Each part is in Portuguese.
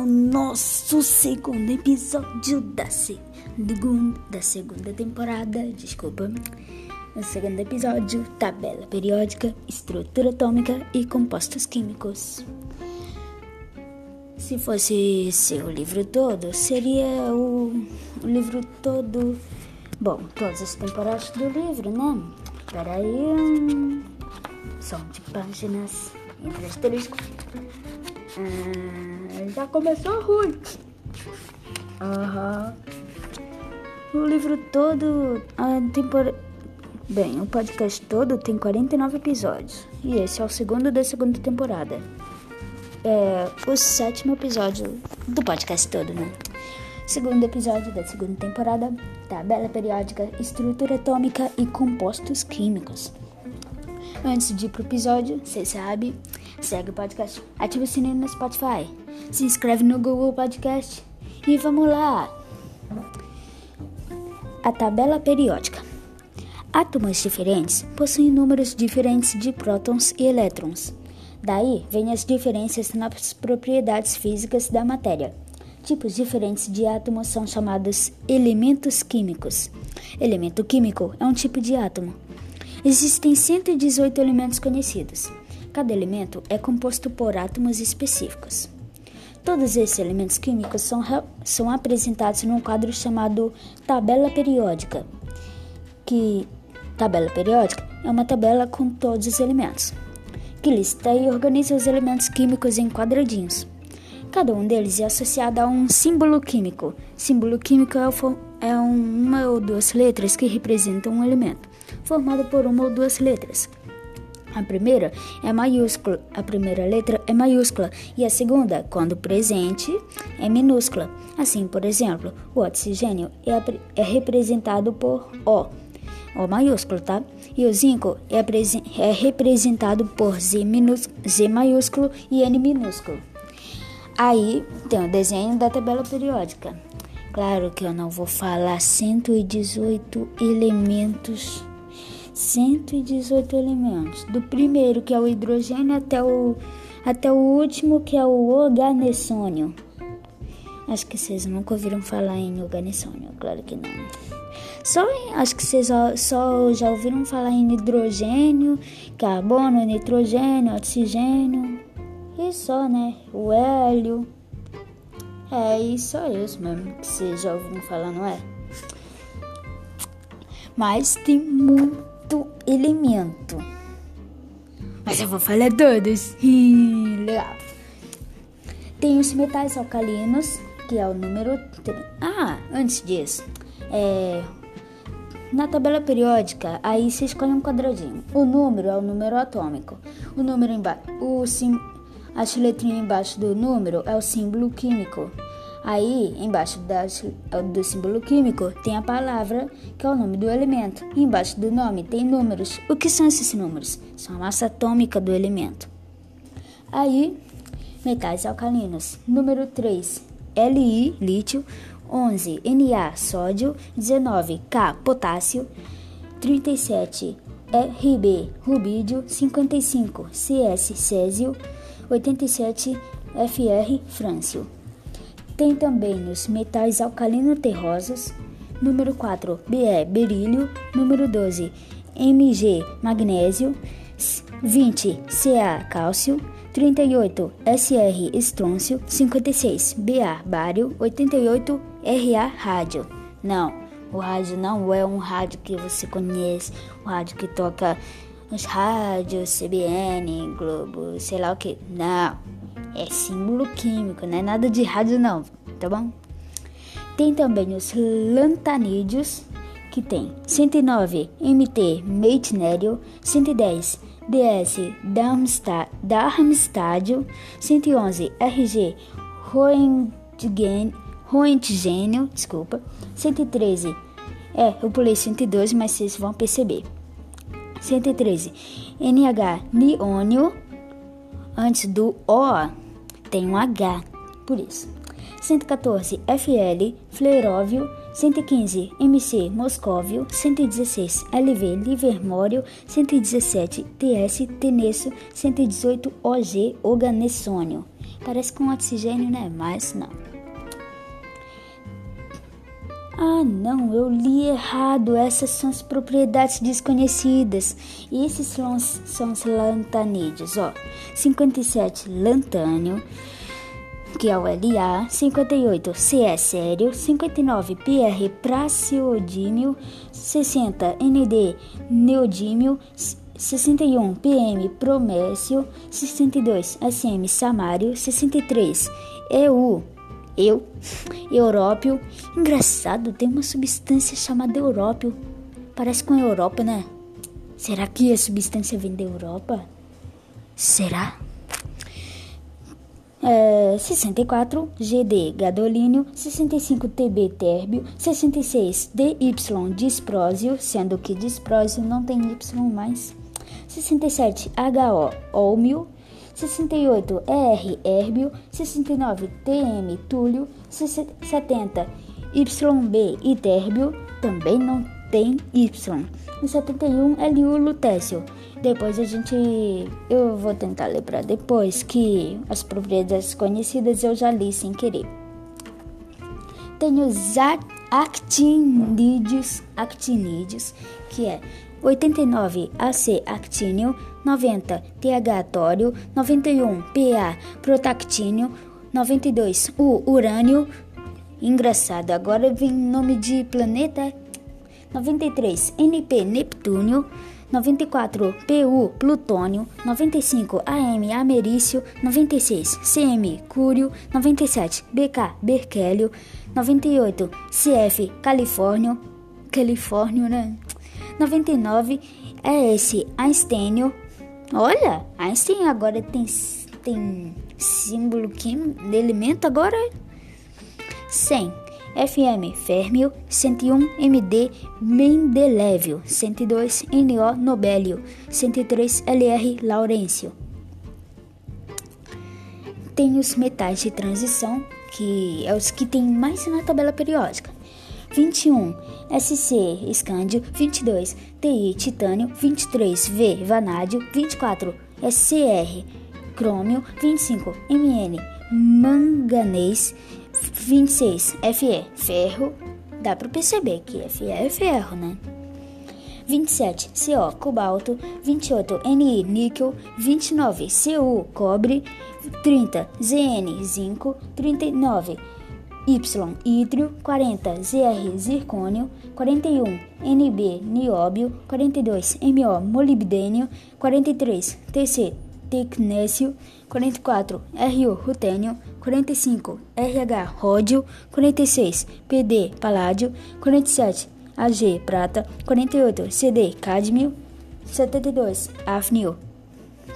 ao nosso segundo episódio da, segunda, da segunda temporada. Desculpa. No segundo episódio, tabela periódica, estrutura atômica e compostos químicos. Se fosse ser o livro todo, seria o, o livro todo. Bom, todas as temporadas do livro, né? Peraí. Hum, som de páginas entre. Ah, já começou ruim. Aham. O livro todo, a temporada. Bem, o podcast todo tem 49 episódios. E esse é o segundo da segunda temporada. É o sétimo episódio do podcast todo, né? Segundo episódio da segunda temporada, tabela periódica, estrutura atômica e compostos químicos. Antes de ir pro episódio, você sabe, segue o podcast, ativa o sininho no Spotify, se inscreve no Google Podcast e vamos lá! A tabela periódica. Átomos diferentes possuem números diferentes de prótons e elétrons. Daí vêm as diferenças nas propriedades físicas da matéria. Tipos diferentes de átomos são chamados elementos químicos. Elemento químico é um tipo de átomo. Existem 118 elementos conhecidos. Cada elemento é composto por átomos específicos. Todos esses elementos químicos são, são apresentados num quadro chamado tabela periódica, que tabela periódica é uma tabela com todos os elementos, que lista e organiza os elementos químicos em quadradinhos. Cada um deles é associado a um símbolo químico. Símbolo químico é, é uma ou duas letras que representam um elemento formado por uma ou duas letras. A primeira é maiúscula, a primeira letra é maiúscula e a segunda, quando presente, é minúscula. Assim, por exemplo, o oxigênio é, é representado por O, O maiúsculo, tá? E o zinco é, é representado por Z, Z maiúsculo e N minúsculo. Aí tem o desenho da tabela periódica. Claro que eu não vou falar 118 elementos 118 elementos, do primeiro que é o hidrogênio até o até o último que é o organessônio. Acho que vocês nunca ouviram falar em organessônio, claro que não. Só acho que vocês só, só já ouviram falar em hidrogênio, carbono, nitrogênio, oxigênio e só, né? O hélio. É, e só isso mesmo que vocês já ouviram falar, não é? Mas tem muito quarto elemento. Mas eu vou falar todos. Legal. Tem os metais alcalinos, que é o número 3. Ah, antes disso, é, na tabela periódica, aí você escolhe um quadradinho. O número é o número atômico. O número embaixo, o sim, as letrinhas embaixo do número é o símbolo químico. Aí, embaixo do símbolo químico, tem a palavra, que é o nome do elemento. E embaixo do nome tem números. O que são esses números? São a massa atômica do elemento. Aí, metais alcalinos. Número 3, Li, lítio. 11, Na, sódio. 19, K, potássio. 37, Rb, rubídio. 55, CS, césio. 87, Fr, frâncio. Tem também os metais alcalino-terrosos, número 4, Be, berílio, número 12, Mg, magnésio, 20, Ca, cálcio, 38, Sr, estrôncio, 56, Ba, bário, 88, Ra, rádio. Não, o rádio não é um rádio que você conhece, o rádio que toca nos rádios, CBN, Globo, sei lá o que. Não, é símbolo químico, não é nada de rádio não, tá bom? Tem também os lantanídeos, que tem 109 MT meitnério, 110 DS Darmstadio, 111 RG Roentgênio, desculpa, 113 é, eu pulei 112, mas vocês vão perceber. 113 NH niônio, antes do O tem um H, por isso. 114 FL Fleiróvio, 115 MC Moscóvio, 116 LV Livermório, 117 TS Tenesso, 118 OG Oganessônio. Parece com oxigênio, né? Mas não. Ah, não, eu li errado. Essas são as propriedades desconhecidas. E esses são são os lantanídeos, ó. 57, lantânio, que é o LA. 58, CE sério. 59, PR, praciodímio. 60, ND, neodímio. 61, PM, promécio. 62, SM, samário. 63, EU, eu, Európio. Engraçado, tem uma substância chamada Európio. Parece com Europa, né? Será que a substância vem da Europa? Será? É, 64 GD gadolínio, 65 TB térbio, 66 DY disprósio, sendo que disprósio não tem Y mais, 67 HO ólmio, 68 ER Hérbio, 69 TM Túlio, 70 YB Itérbio, também não tem Y. E 71 LU Lutécio. Depois a gente. Eu vou tentar lembrar depois que as propriedades conhecidas eu já li sem querer. Tem os actinídeos, que é 89 AC actínio, 90 TH tório, 91 PA protactínio, 92 U urânio. Engraçado, agora vem nome de planeta. 93 NP Neptúnio, 94 PU Plutônio, 95 AM Americício, 96 CM Cúrio, 97 BK Berkélio, 98 CF Califórnio, Califórnio, né? 99 é esse Einsteinio. Olha, Einstein agora tem, tem símbolo químico de elemento agora. 100 FM Férmio, 101 MD Mendeleevio, 102 NO Nobelio, 103 LR Laurêncio. Tem os metais de transição, que é os que tem mais na tabela periódica. 21 SC Escândio, 22 TI Titânio, 23 V Vanádio, 24 SCR Crômio, 25 MN Manganês, 26 FE Ferro. Dá para perceber que FE é ferro, né? 27 CO cobalto, 28 Ni níquel, 29 Cu cobre, 30 Zn zinco, 39 Y ítrio, 40 Zr zircônio, 41 Nb nióbio, 42 Mo molibdênio, 43 Tc tecnésio, 44 Ru rutênio, 45 RH ródio, 46 Pd paládio, 47 Ag prata, 48 CD cádmio, 72 afnio,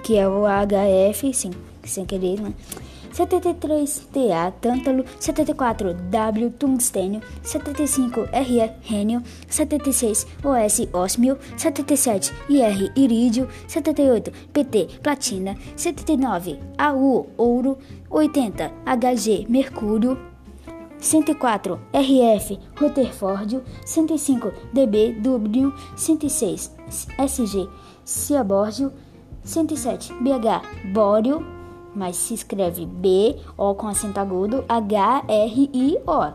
que é o HF, sim, sem querer, né? 73 TA tântalo, 74 W tungstênio, 75 RE rênio, 76 OS ósmio, 77 IR irídio, 78 PT platina, 79 AU ouro, 80 HG mercúrio, 104 RF Rutherford, 105 DB Dublin, 106 SG Ciabórgio, 107 BH Bório, mas se escreve B, O com acento agudo, H, R, I, O.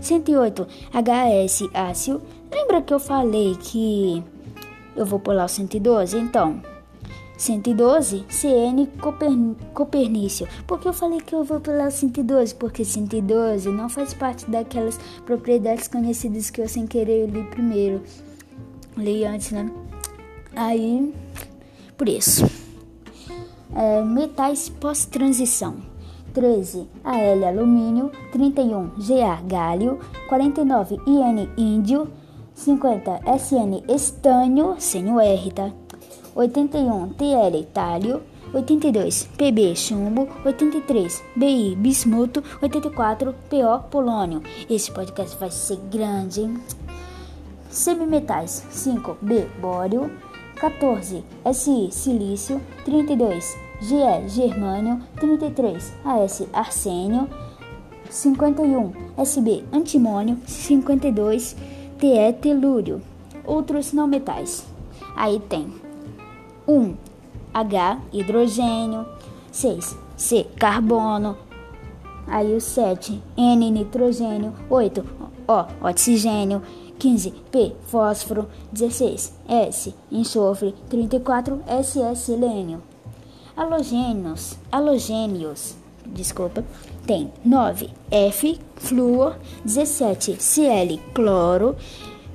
108, HS ácido. Lembra que eu falei que eu vou pular o 112? Então, 112, CN Copernício. Por que eu falei que eu vou pular o 112? Porque 112 não faz parte daquelas propriedades conhecidas que eu sem querer li primeiro. Li antes, né? Aí, por isso é, metais pós-transição. 13 AL alumínio, 31 GA galho, 49 IN índio, 50 SN estânio, sem o R, tá? 81 TL talho, 82 PB chumbo, 83 BI bismuto, 84 PO polônio. Esse podcast vai ser grande, hein? Semimetais 5 B bório, 14 SI silício, 32 GE germânio, 33 AS arsênio, 51 SB antimônio, 52 TE telúrio. Outros não metais. Aí tem 1 H hidrogênio, 6 C, carbono. Aí o 7, N, nitrogênio. 8, O, oxigênio. 15, P, fósforo. 16, S, enxofre. 34, SS, selênio. Halogênios, halogênios, desculpa, tem 9, F, flúor. 17, Cl, cloro.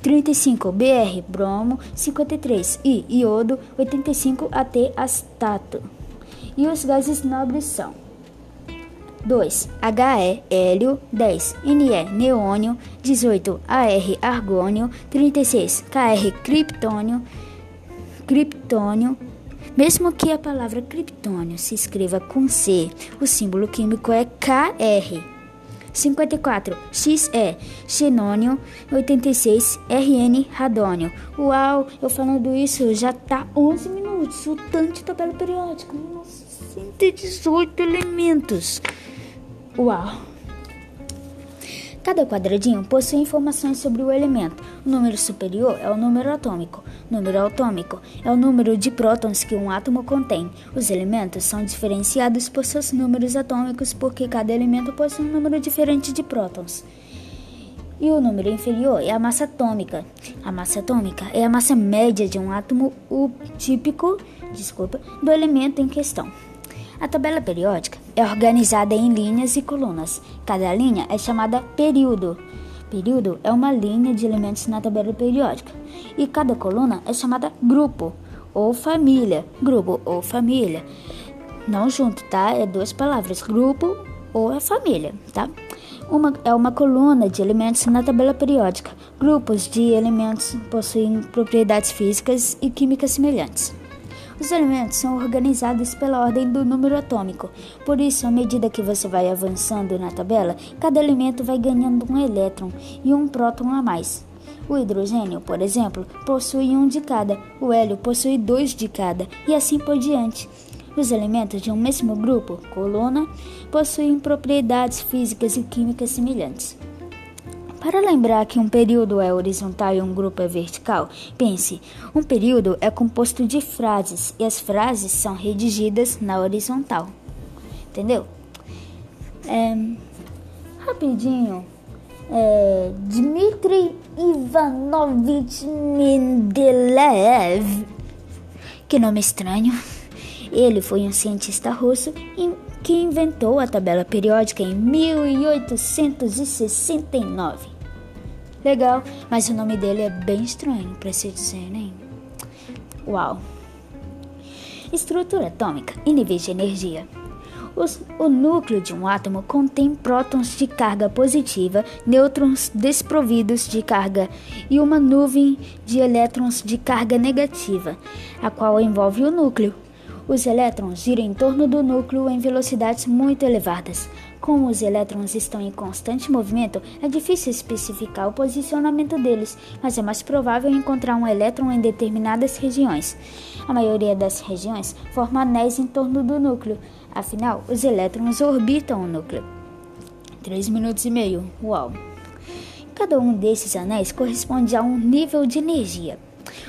35 BR bromo, 53 I iodo, 85 AT astato. E os gases nobres são 2 HE hélio, 10 Ne neônio, 18 AR argônio, 36 KR criptônio, criptônio. Mesmo que a palavra criptônio se escreva com C, o símbolo químico é KR. 54 XE xenônio 86 RN radônio. Uau, eu falando isso já tá 11 minutos. O tanto de tabela periódica. Nossa, 118 elementos. Uau. Cada quadradinho possui informações sobre o elemento. O número superior é o número atômico. O número atômico é o número de prótons que um átomo contém. Os elementos são diferenciados por seus números atômicos porque cada elemento possui um número diferente de prótons. E o número inferior é a massa atômica. A massa atômica é a massa média de um átomo o típico, desculpa, do elemento em questão. A tabela periódica é organizada em linhas e colunas. Cada linha é chamada período. Período é uma linha de elementos na tabela periódica. E cada coluna é chamada grupo ou família. Grupo ou família. Não junto, tá? É duas palavras. Grupo ou é família, tá? Uma, é uma coluna de elementos na tabela periódica. Grupos de elementos possuem propriedades físicas e químicas semelhantes. Os elementos são organizados pela ordem do número atômico. Por isso, à medida que você vai avançando na tabela, cada elemento vai ganhando um elétron e um próton a mais. O hidrogênio, por exemplo, possui um de cada, o hélio possui dois de cada, e assim por diante. Os elementos de um mesmo grupo, coluna, possuem propriedades físicas e químicas semelhantes. Para lembrar que um período é horizontal e um grupo é vertical, pense: um período é composto de frases e as frases são redigidas na horizontal. Entendeu? É, rapidinho. É, Dmitry Ivanovich Mendeleev. Que nome estranho. Ele foi um cientista russo que inventou a tabela periódica em 1869. Legal, mas o nome dele é bem estranho para se dizer, né? Uau! Estrutura atômica e níveis de energia. Os, o núcleo de um átomo contém prótons de carga positiva, nêutrons desprovidos de carga e uma nuvem de elétrons de carga negativa, a qual envolve o núcleo. Os elétrons giram em torno do núcleo em velocidades muito elevadas. Como os elétrons estão em constante movimento, é difícil especificar o posicionamento deles, mas é mais provável encontrar um elétron em determinadas regiões. A maioria das regiões forma anéis em torno do núcleo, afinal, os elétrons orbitam o núcleo. 3 minutos e meio. Uau! Cada um desses anéis corresponde a um nível de energia.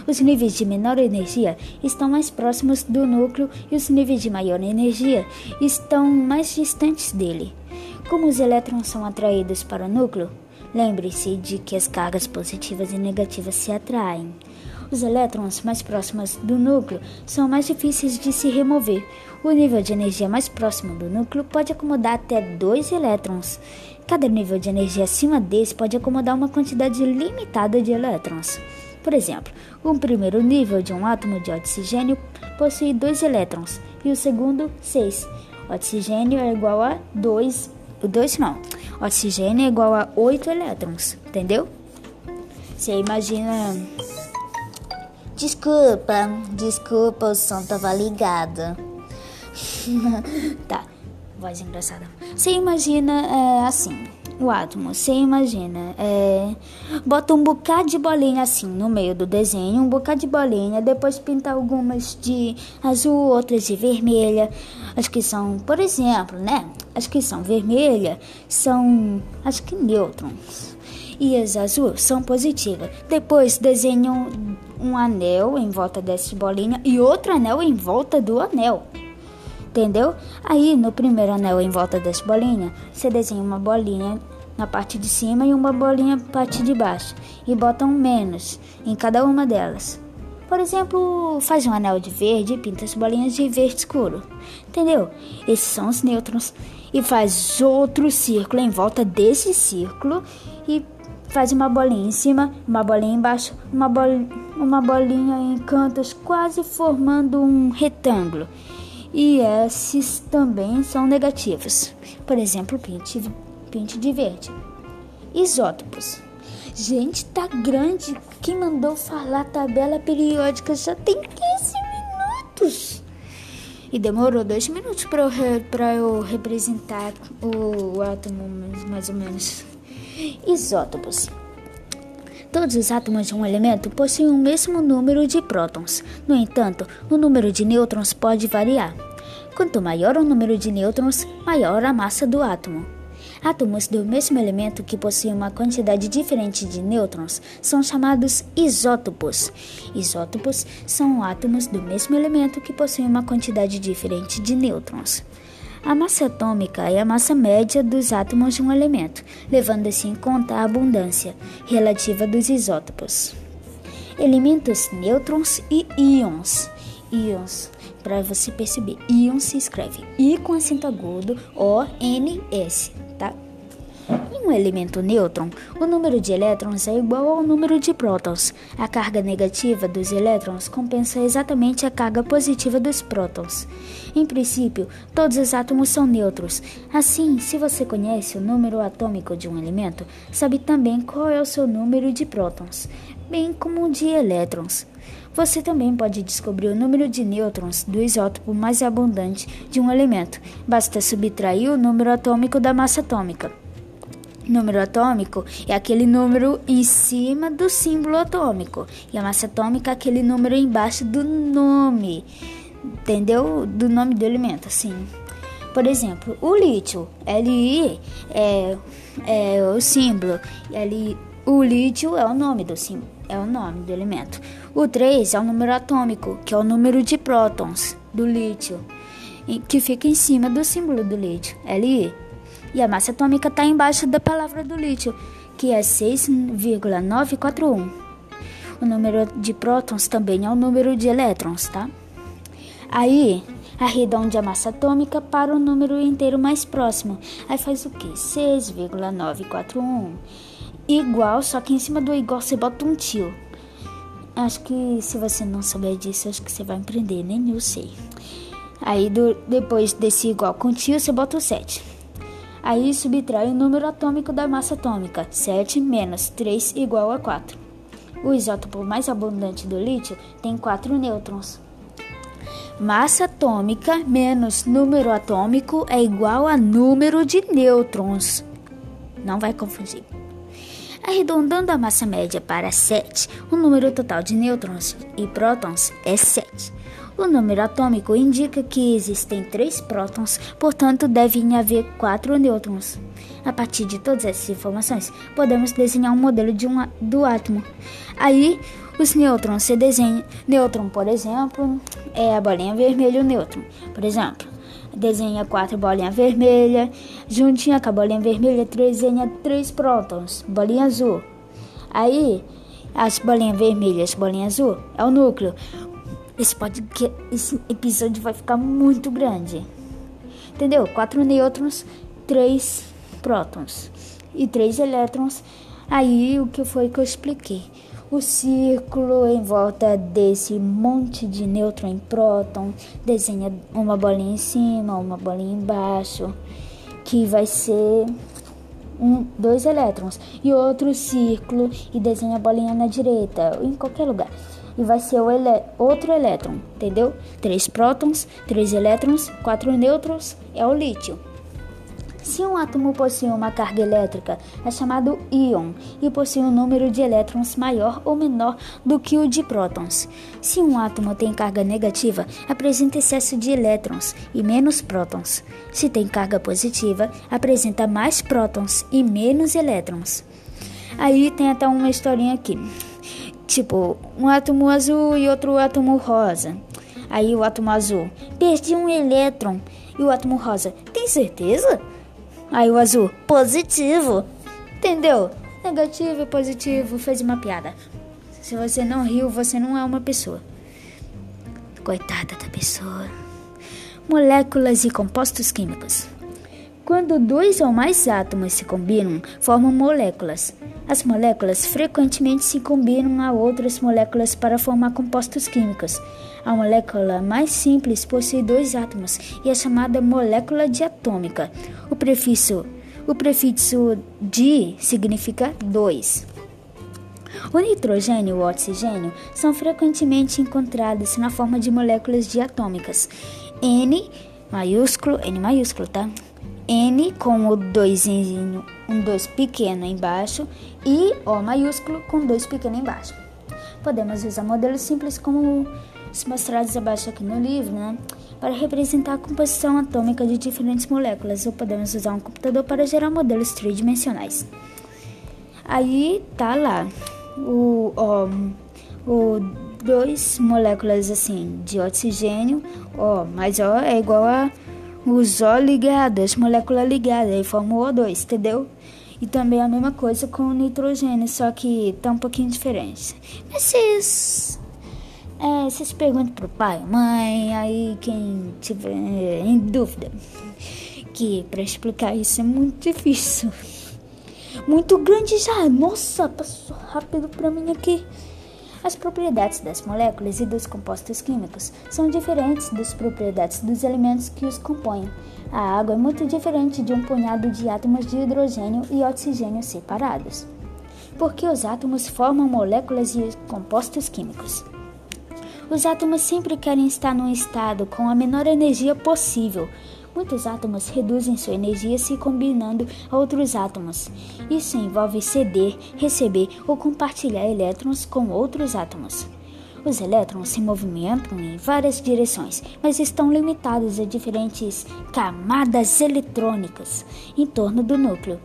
Os níveis de menor energia estão mais próximos do núcleo e os níveis de maior energia estão mais distantes dele. Como os elétrons são atraídos para o núcleo, lembre-se de que as cargas positivas e negativas se atraem. Os elétrons mais próximos do núcleo são mais difíceis de se remover. O nível de energia mais próximo do núcleo pode acomodar até dois elétrons. Cada nível de energia acima desse pode acomodar uma quantidade limitada de elétrons. Por exemplo, o primeiro nível de um átomo de oxigênio possui dois elétrons e o segundo, seis. Oxigênio é igual a dois, dois não. Oxigênio é igual a oito elétrons, entendeu? Você imagina. Desculpa, desculpa, o som tava ligado. tá, voz engraçada. Você imagina é, assim o átomo. Você imagina, é, bota um bocado de bolinha assim no meio do desenho, um bocado de bolinha, depois pinta algumas de azul, outras de vermelha. As que são, por exemplo, né? As que são vermelha são, acho que nêutrons. E as azul são positivas. Depois desenham um anel em volta dessa bolinha e outro anel em volta do anel. Entendeu? Aí, no primeiro anel em volta dessa bolinha, você desenha uma bolinha na parte de cima e uma bolinha na parte de baixo. E bota um menos em cada uma delas. Por exemplo, faz um anel de verde e pinta as bolinhas de verde escuro. Entendeu? Esses são os nêutrons. E faz outro círculo em volta desse círculo e faz uma bolinha em cima, uma bolinha embaixo, uma, bol uma bolinha em cantos, quase formando um retângulo. E esses também são negativos. Por exemplo, pinte, pinte de verde. Isótopos. Gente, tá grande. Quem mandou falar tabela periódica já tem 15 minutos. E demorou dois minutos para eu, eu representar o átomo, mais ou menos. Isótopos. Todos os átomos de um elemento possuem o mesmo número de prótons. No entanto, o número de nêutrons pode variar. Quanto maior o número de nêutrons, maior a massa do átomo. Átomos do mesmo elemento que possuem uma quantidade diferente de nêutrons são chamados isótopos. Isótopos são átomos do mesmo elemento que possuem uma quantidade diferente de nêutrons. A massa atômica é a massa média dos átomos de um elemento, levando-se em conta a abundância relativa dos isótopos. Elementos nêutrons e íons. Íons, para você perceber, íon se escreve I com acento agudo, O, N, S? Em um elemento nêutron, o número de elétrons é igual ao número de prótons. A carga negativa dos elétrons compensa exatamente a carga positiva dos prótons. Em princípio, todos os átomos são neutros. Assim, se você conhece o número atômico de um elemento, sabe também qual é o seu número de prótons, bem como o de elétrons. Você também pode descobrir o número de nêutrons do isótopo mais abundante de um elemento. Basta subtrair o número atômico da massa atômica. Número atômico é aquele número em cima do símbolo atômico e a massa atômica é aquele número embaixo do nome, entendeu? Do nome do elemento, assim. Por exemplo, o lítio, Li é, é o símbolo, Li, o lítio é o nome do símbolo, é o nome do elemento. O 3 é o número atômico, que é o número de prótons do lítio, que fica em cima do símbolo do lítio, Li. E a massa atômica está embaixo da palavra do lítio, que é 6,941. O número de prótons também é o número de elétrons, tá? Aí, arredonde a massa atômica para o número inteiro mais próximo. Aí faz o quê? 6,941 igual, só que em cima do igual você bota um tio. Acho que se você não souber disso, acho que você vai empreender, nem eu sei. Aí do, depois desse igual com tio, você bota o 7. Aí subtrai o número atômico da massa atômica. 7 menos 3 igual a 4. O isótopo mais abundante do lítio tem 4 nêutrons. Massa atômica menos número atômico é igual a número de nêutrons. Não vai confundir. Arredondando a massa média para 7, o número total de nêutrons e prótons é 7. O número atômico indica que existem 3 prótons, portanto, devem haver 4 nêutrons. A partir de todas essas informações, podemos desenhar um modelo de um, do átomo. Aí, os nêutrons se desenham. Nêutron, por exemplo, é a bolinha vermelha o nêutron. Por exemplo, desenha quatro bolinhas vermelhas, juntinha com a bolinha vermelha, desenha três prótons, bolinha azul. Aí, as bolinhas vermelhas, bolinha azul, é o núcleo. Esse, pode, esse episódio vai ficar muito grande. Entendeu? Quatro nêutrons, três prótons e três elétrons. Aí, o que foi que eu expliquei? o círculo em volta desse monte de nêutron e próton, desenha uma bolinha em cima, uma bolinha embaixo, que vai ser um, dois elétrons, e outro círculo e desenha a bolinha na direita, em qualquer lugar. E vai ser ele outro elétron, entendeu? Três prótons, três elétrons, quatro nêutrons, é o lítio. Se um átomo possui uma carga elétrica, é chamado íon e possui um número de elétrons maior ou menor do que o de prótons. Se um átomo tem carga negativa, apresenta excesso de elétrons e menos prótons. Se tem carga positiva, apresenta mais prótons e menos elétrons. Aí tem até uma historinha aqui. Tipo, um átomo azul e outro átomo rosa. Aí o átomo azul: Perdi um elétron. E o átomo rosa: Tem certeza? Aí o azul: Positivo. Entendeu? Negativo e positivo fez uma piada. Se você não riu, você não é uma pessoa. Coitada da pessoa. Moléculas e compostos químicos. Quando dois ou mais átomos se combinam, formam moléculas. As moléculas frequentemente se combinam a outras moléculas para formar compostos químicos. A molécula mais simples possui dois átomos e é chamada molécula diatômica. O prefixo, o prefixo di significa dois. O nitrogênio e o oxigênio são frequentemente encontrados na forma de moléculas diatômicas. N maiúsculo, N maiúsculo, tá? N com o doisinho, um dois pequeno embaixo e O maiúsculo com dois pequeno embaixo. Podemos usar modelos simples como os mostrados abaixo aqui no livro, né? Para representar a composição atômica de diferentes moléculas, ou podemos usar um computador para gerar modelos tridimensionais. Aí tá lá o, ó, o dois moléculas assim de oxigênio, ó, mas ó é igual a os O ligados, as moléculas ligadas, aí forma o O2, entendeu? E também a mesma coisa com o nitrogênio, só que tá um pouquinho diferente. Mas vocês, é, vocês perguntam pro pai, mãe, aí quem tiver em dúvida, que para explicar isso é muito difícil muito grande já. Nossa, passou rápido para mim aqui. As propriedades das moléculas e dos compostos químicos são diferentes das propriedades dos elementos que os compõem. A água é muito diferente de um punhado de átomos de hidrogênio e oxigênio separados, porque os átomos formam moléculas e compostos químicos. Os átomos sempre querem estar num estado com a menor energia possível, Muitos átomos reduzem sua energia se combinando a outros átomos. Isso envolve ceder, receber ou compartilhar elétrons com outros átomos. Os elétrons se movimentam em várias direções, mas estão limitados a diferentes camadas eletrônicas em torno do núcleo.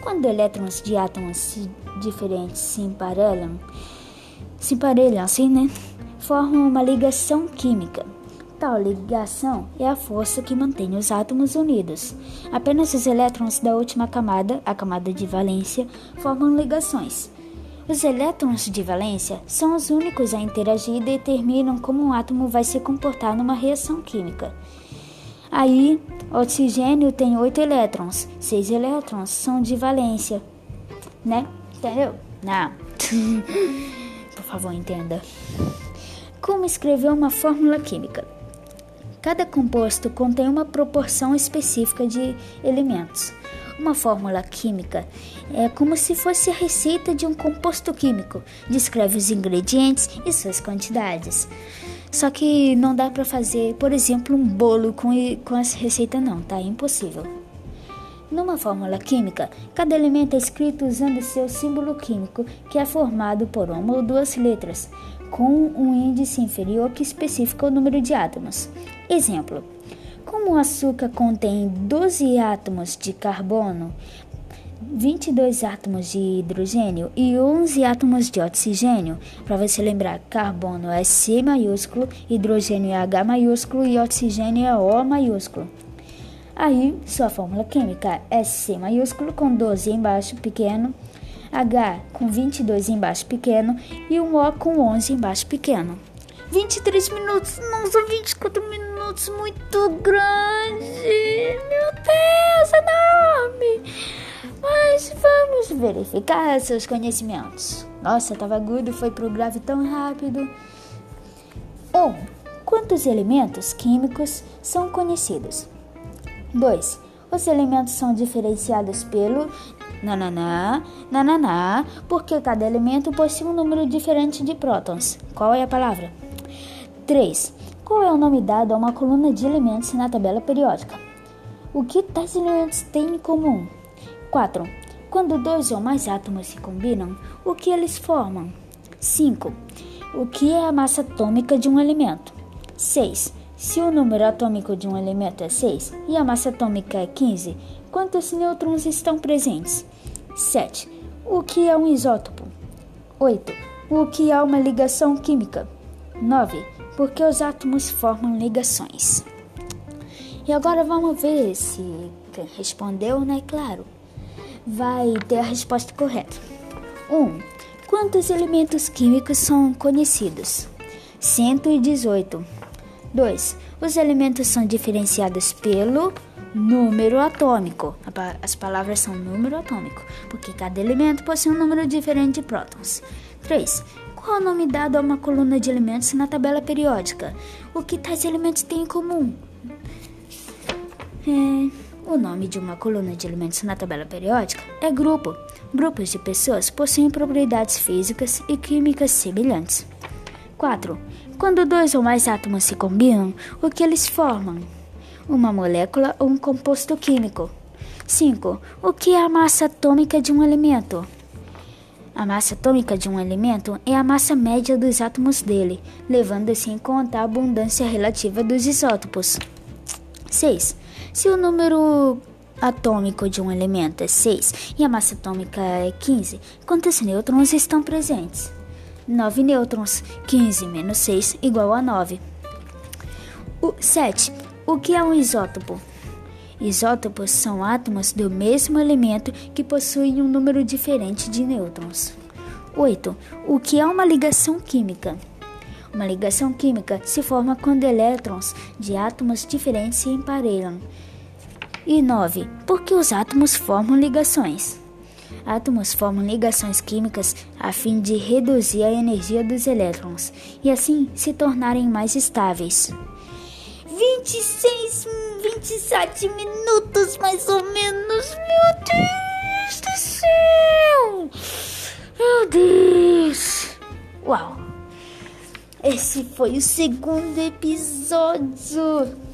Quando elétrons de átomos diferentes se emparelham, se emparelham assim, né? Formam uma ligação química. Tal ligação é a força que mantém os átomos unidos. Apenas os elétrons da última camada, a camada de valência, formam ligações. Os elétrons de valência são os únicos a interagir e determinam como um átomo vai se comportar numa reação química. Aí, oxigênio tem oito elétrons, seis elétrons são de valência, né? Entendeu? Não. Por favor, entenda. Como escrever uma fórmula química? Cada composto contém uma proporção específica de elementos. Uma fórmula química é como se fosse a receita de um composto químico, descreve os ingredientes e suas quantidades. Só que não dá para fazer, por exemplo, um bolo com, com essa receita, não, tá? É impossível. Numa fórmula química, cada elemento é escrito usando seu símbolo químico, que é formado por uma ou duas letras, com um índice inferior que especifica o número de átomos. Exemplo: como o açúcar contém 12 átomos de carbono, 22 átomos de hidrogênio e 11 átomos de oxigênio. Para você lembrar, carbono é C maiúsculo, hidrogênio é H maiúsculo e oxigênio é O maiúsculo. Aí, sua fórmula química é C maiúsculo com 12 embaixo pequeno, H com 22 embaixo pequeno e um O com 11 embaixo pequeno. 23 minutos, nossa, 24 minutos, muito grande. Meu Deus, enorme. Mas vamos verificar seus conhecimentos. Nossa, tava agudo, foi pro grave tão rápido. 1. Um, quantos elementos químicos são conhecidos? 2. Os elementos são diferenciados pelo nananá, nananá, porque cada elemento possui um número diferente de prótons. Qual é a palavra? 3. Qual é o nome dado a uma coluna de elementos na tabela periódica? O que tais elementos têm em comum? 4. Quando dois ou mais átomos se combinam, o que eles formam? 5. O que é a massa atômica de um elemento? 6. Se o número atômico de um elemento é 6 e a massa atômica é 15, Quantos nêutrons estão presentes? 7. O que é um isótopo? 8. O que é uma ligação química? 9. Porque os átomos formam ligações. E agora vamos ver se respondeu, né? Claro, vai ter a resposta correta. 1. Um, quantos elementos químicos são conhecidos? 118. 2. Os elementos são diferenciados pelo número atômico. As palavras são número atômico, porque cada elemento possui um número diferente de prótons. 3. Qual o nome dado a uma coluna de elementos na tabela periódica? O que tais elementos têm em comum? É... O nome de uma coluna de elementos na tabela periódica é grupo. Grupos de pessoas possuem propriedades físicas e químicas semelhantes. 4. Quando dois ou mais átomos se combinam, o que eles formam? Uma molécula ou um composto químico. 5. O que é a massa atômica de um elemento? A massa atômica de um elemento é a massa média dos átomos dele, levando-se em conta a abundância relativa dos isótopos. 6. Se o número atômico de um elemento é 6 e a massa atômica é 15, quantos nêutrons estão presentes? 9 nêutrons. 15 menos 6 igual a 9. O 7. O que é um isótopo? Isótopos são átomos do mesmo elemento que possuem um número diferente de nêutrons. 8. O que é uma ligação química? Uma ligação química se forma quando elétrons de átomos diferentes se emparelham. E 9. Por que os átomos formam ligações? Átomos formam ligações químicas a fim de reduzir a energia dos elétrons e assim se tornarem mais estáveis. 26, 27 minutos mais ou menos. Meu Deus do céu! Meu Deus! Uau! Esse foi o segundo episódio.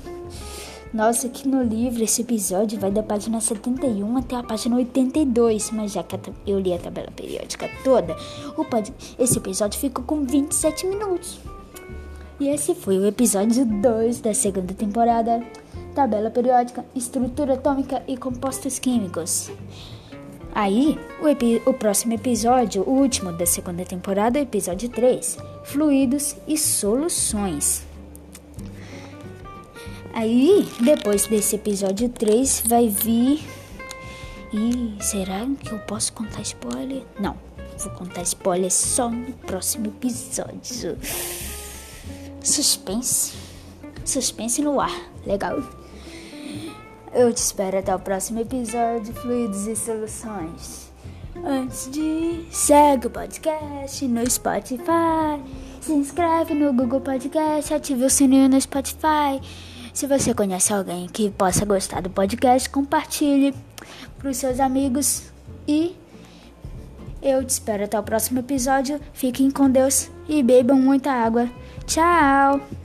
Nossa, aqui no livro esse episódio vai da página 71 até a página 82, mas já que eu li a tabela periódica toda, esse episódio ficou com 27 minutos. E esse foi o episódio 2 da segunda temporada, tabela periódica, estrutura atômica e compostos químicos. Aí, o, o, próximo episódio, o último da segunda temporada, episódio 3, Fluidos e Soluções. Aí, depois desse episódio 3, vai vir. E será que eu posso contar spoiler? Não, vou contar spoiler só no próximo episódio. Suspense. Suspense no ar. Legal. Eu te espero até o próximo episódio Fluidos e Soluções. Antes de segue o podcast no Spotify, se inscreve no Google Podcast, ative o sininho no Spotify. Se você conhece alguém que possa gostar do podcast, compartilhe para os seus amigos e eu te espero até o próximo episódio. Fiquem com Deus e bebam muita água. Tchau!